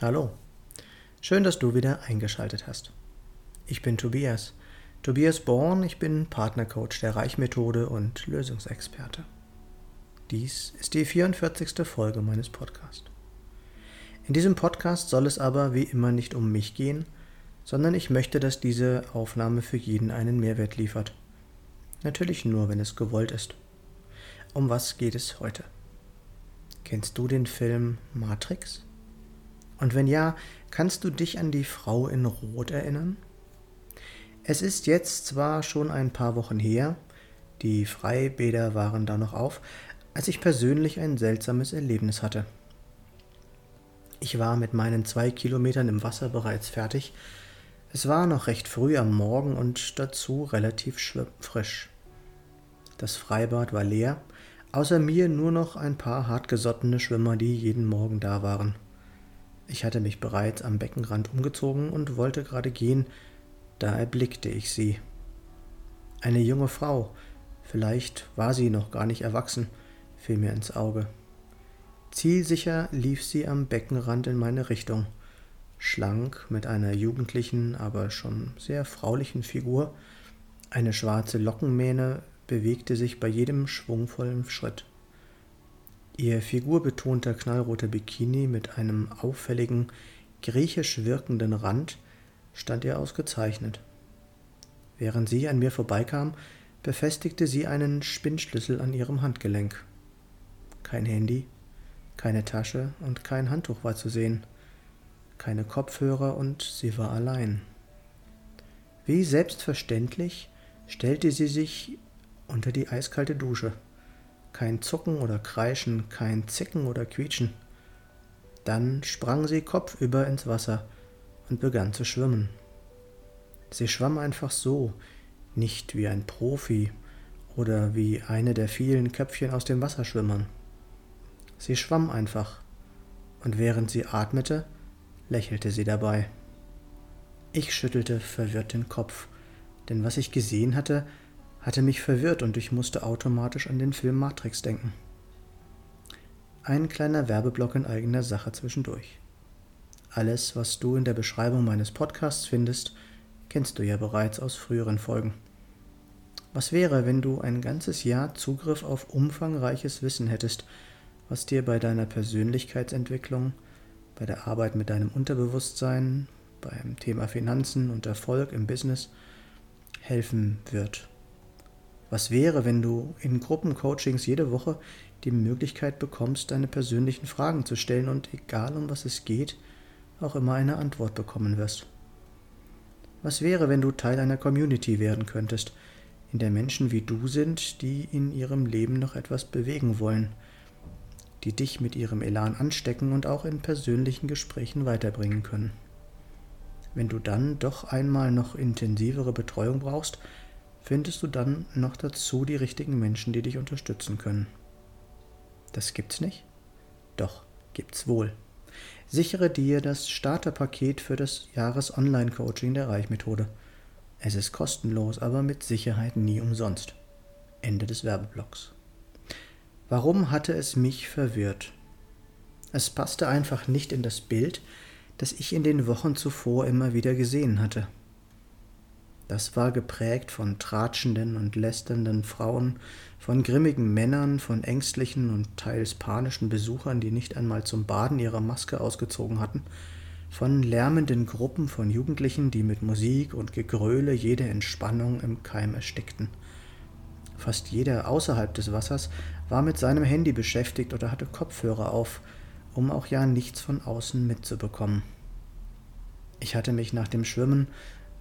Hallo. Schön, dass du wieder eingeschaltet hast. Ich bin Tobias. Tobias Born, ich bin Partnercoach der Reichmethode und Lösungsexperte. Dies ist die 44. Folge meines Podcasts. In diesem Podcast soll es aber wie immer nicht um mich gehen, sondern ich möchte, dass diese Aufnahme für jeden einen Mehrwert liefert. Natürlich nur, wenn es gewollt ist. Um was geht es heute? Kennst du den Film Matrix? Und wenn ja, kannst du dich an die Frau in Rot erinnern? Es ist jetzt zwar schon ein paar Wochen her, die Freibäder waren da noch auf, als ich persönlich ein seltsames Erlebnis hatte. Ich war mit meinen zwei Kilometern im Wasser bereits fertig. Es war noch recht früh am Morgen und dazu relativ frisch. Das Freibad war leer, außer mir nur noch ein paar hartgesottene Schwimmer, die jeden Morgen da waren. Ich hatte mich bereits am Beckenrand umgezogen und wollte gerade gehen, da erblickte ich sie. Eine junge Frau, vielleicht war sie noch gar nicht erwachsen, fiel mir ins Auge. Zielsicher lief sie am Beckenrand in meine Richtung, schlank mit einer jugendlichen, aber schon sehr fraulichen Figur, eine schwarze Lockenmähne bewegte sich bei jedem schwungvollen Schritt. Ihr figurbetonter knallroter Bikini mit einem auffälligen, griechisch wirkenden Rand stand ihr ausgezeichnet. Während sie an mir vorbeikam, befestigte sie einen Spinnschlüssel an ihrem Handgelenk. Kein Handy, keine Tasche und kein Handtuch war zu sehen, keine Kopfhörer und sie war allein. Wie selbstverständlich stellte sie sich unter die eiskalte Dusche. Kein Zucken oder Kreischen, kein Zicken oder Quietschen. Dann sprang sie kopfüber ins Wasser und begann zu schwimmen. Sie schwamm einfach so, nicht wie ein Profi oder wie eine der vielen Köpfchen aus dem Wasserschwimmern. Sie schwamm einfach, und während sie atmete, lächelte sie dabei. Ich schüttelte verwirrt den Kopf, denn was ich gesehen hatte, hatte mich verwirrt und ich musste automatisch an den Film Matrix denken. Ein kleiner Werbeblock in eigener Sache zwischendurch. Alles, was du in der Beschreibung meines Podcasts findest, kennst du ja bereits aus früheren Folgen. Was wäre, wenn du ein ganzes Jahr Zugriff auf umfangreiches Wissen hättest, was dir bei deiner Persönlichkeitsentwicklung, bei der Arbeit mit deinem Unterbewusstsein, beim Thema Finanzen und Erfolg im Business helfen wird. Was wäre, wenn du in Gruppencoachings jede Woche die Möglichkeit bekommst, deine persönlichen Fragen zu stellen und egal um was es geht, auch immer eine Antwort bekommen wirst? Was wäre, wenn du Teil einer Community werden könntest, in der Menschen wie du sind, die in ihrem Leben noch etwas bewegen wollen – die dich mit ihrem Elan anstecken und auch in persönlichen Gesprächen weiterbringen können. Wenn du dann doch einmal noch intensivere Betreuung brauchst, findest du dann noch dazu die richtigen Menschen, die dich unterstützen können. Das gibt's nicht? Doch, gibt's wohl. Sichere dir das Starterpaket für das Jahres-Online-Coaching der Reichmethode. Es ist kostenlos, aber mit Sicherheit nie umsonst. Ende des Werbeblocks. Warum hatte es mich verwirrt? Es passte einfach nicht in das Bild, das ich in den Wochen zuvor immer wieder gesehen hatte. Das war geprägt von tratschenden und lästernden Frauen, von grimmigen Männern, von ängstlichen und teils panischen Besuchern, die nicht einmal zum Baden ihre Maske ausgezogen hatten, von lärmenden Gruppen von Jugendlichen, die mit Musik und Gegröle jede Entspannung im Keim erstickten. Fast jeder außerhalb des Wassers war mit seinem Handy beschäftigt oder hatte Kopfhörer auf, um auch ja nichts von außen mitzubekommen. Ich hatte mich nach dem Schwimmen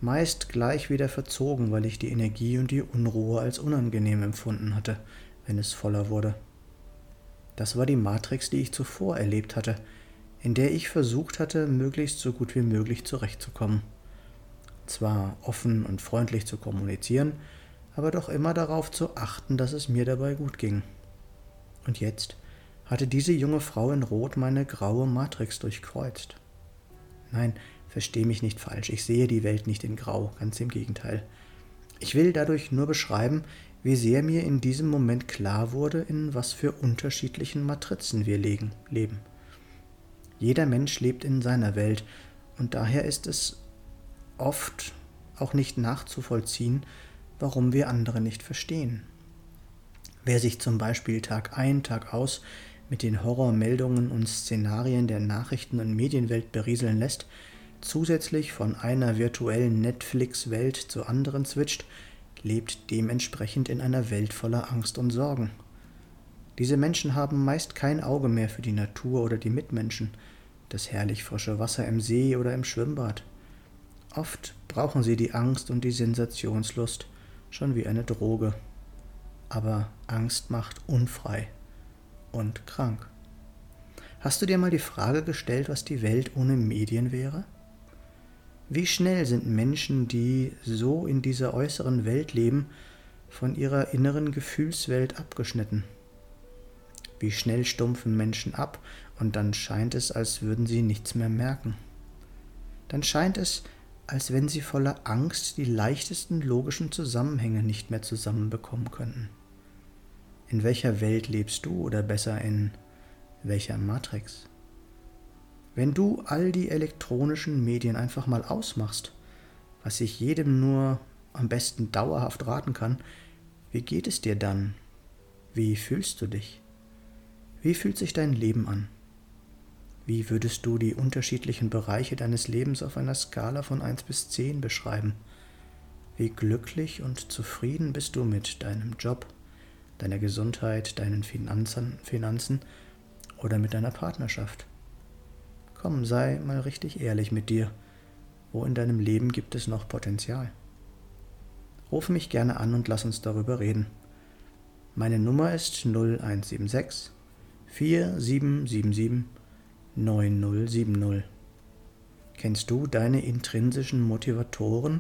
meist gleich wieder verzogen, weil ich die Energie und die Unruhe als unangenehm empfunden hatte, wenn es voller wurde. Das war die Matrix, die ich zuvor erlebt hatte, in der ich versucht hatte, möglichst so gut wie möglich zurechtzukommen. Zwar offen und freundlich zu kommunizieren, aber doch immer darauf zu achten, dass es mir dabei gut ging. Und jetzt hatte diese junge Frau in Rot meine graue Matrix durchkreuzt. Nein, versteh mich nicht falsch, ich sehe die Welt nicht in Grau, ganz im Gegenteil. Ich will dadurch nur beschreiben, wie sehr mir in diesem Moment klar wurde, in was für unterschiedlichen Matrizen wir legen, leben. Jeder Mensch lebt in seiner Welt und daher ist es oft auch nicht nachzuvollziehen, warum wir andere nicht verstehen. Wer sich zum Beispiel Tag ein, Tag aus mit den Horrormeldungen und Szenarien der Nachrichten- und Medienwelt berieseln lässt, zusätzlich von einer virtuellen Netflix-Welt zur anderen switcht, lebt dementsprechend in einer Welt voller Angst und Sorgen. Diese Menschen haben meist kein Auge mehr für die Natur oder die Mitmenschen, das herrlich frische Wasser im See oder im Schwimmbad. Oft brauchen sie die Angst und die Sensationslust schon wie eine Droge. Aber Angst macht unfrei und krank. Hast du dir mal die Frage gestellt, was die Welt ohne Medien wäre? Wie schnell sind Menschen, die so in dieser äußeren Welt leben, von ihrer inneren Gefühlswelt abgeschnitten? Wie schnell stumpfen Menschen ab und dann scheint es, als würden sie nichts mehr merken. Dann scheint es, als wenn sie voller Angst die leichtesten logischen Zusammenhänge nicht mehr zusammenbekommen könnten. In welcher Welt lebst du oder besser in welcher Matrix? Wenn du all die elektronischen Medien einfach mal ausmachst, was ich jedem nur am besten dauerhaft raten kann, wie geht es dir dann? Wie fühlst du dich? Wie fühlt sich dein Leben an? Wie würdest du die unterschiedlichen Bereiche deines Lebens auf einer Skala von 1 bis 10 beschreiben? Wie glücklich und zufrieden bist du mit deinem Job, deiner Gesundheit, deinen Finanzen, Finanzen oder mit deiner Partnerschaft? Komm, sei mal richtig ehrlich mit dir. Wo in deinem Leben gibt es noch Potenzial? Ruf mich gerne an und lass uns darüber reden. Meine Nummer ist 0176 4777 9070. Kennst du deine intrinsischen Motivatoren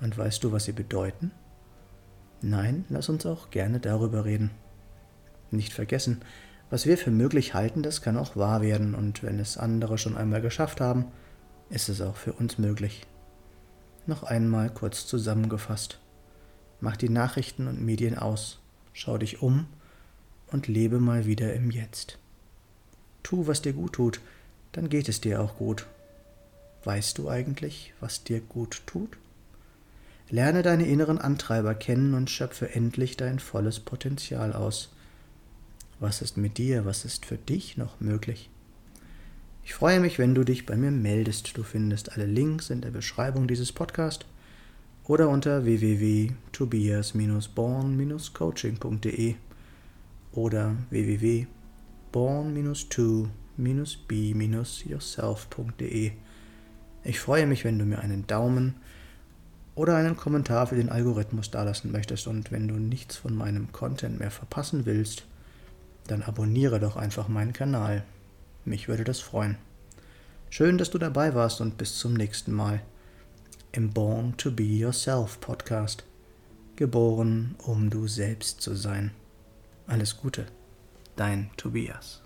und weißt du, was sie bedeuten? Nein, lass uns auch gerne darüber reden. Nicht vergessen, was wir für möglich halten, das kann auch wahr werden, und wenn es andere schon einmal geschafft haben, ist es auch für uns möglich. Noch einmal kurz zusammengefasst. Mach die Nachrichten und Medien aus, schau dich um und lebe mal wieder im Jetzt. Tu, was dir gut tut, dann geht es dir auch gut. Weißt du eigentlich, was dir gut tut? Lerne deine inneren Antreiber kennen und schöpfe endlich dein volles Potenzial aus. Was ist mit dir? Was ist für dich noch möglich? Ich freue mich, wenn du dich bei mir meldest. Du findest alle Links in der Beschreibung dieses Podcasts oder unter www.tobias-born-coaching.de oder www.born-to-be-yourself.de. Ich freue mich, wenn du mir einen Daumen oder einen Kommentar für den Algorithmus dalassen möchtest und wenn du nichts von meinem Content mehr verpassen willst, dann abonniere doch einfach meinen Kanal. Mich würde das freuen. Schön, dass du dabei warst und bis zum nächsten Mal im Born to Be Yourself Podcast. Geboren, um du selbst zu sein. Alles Gute, dein Tobias.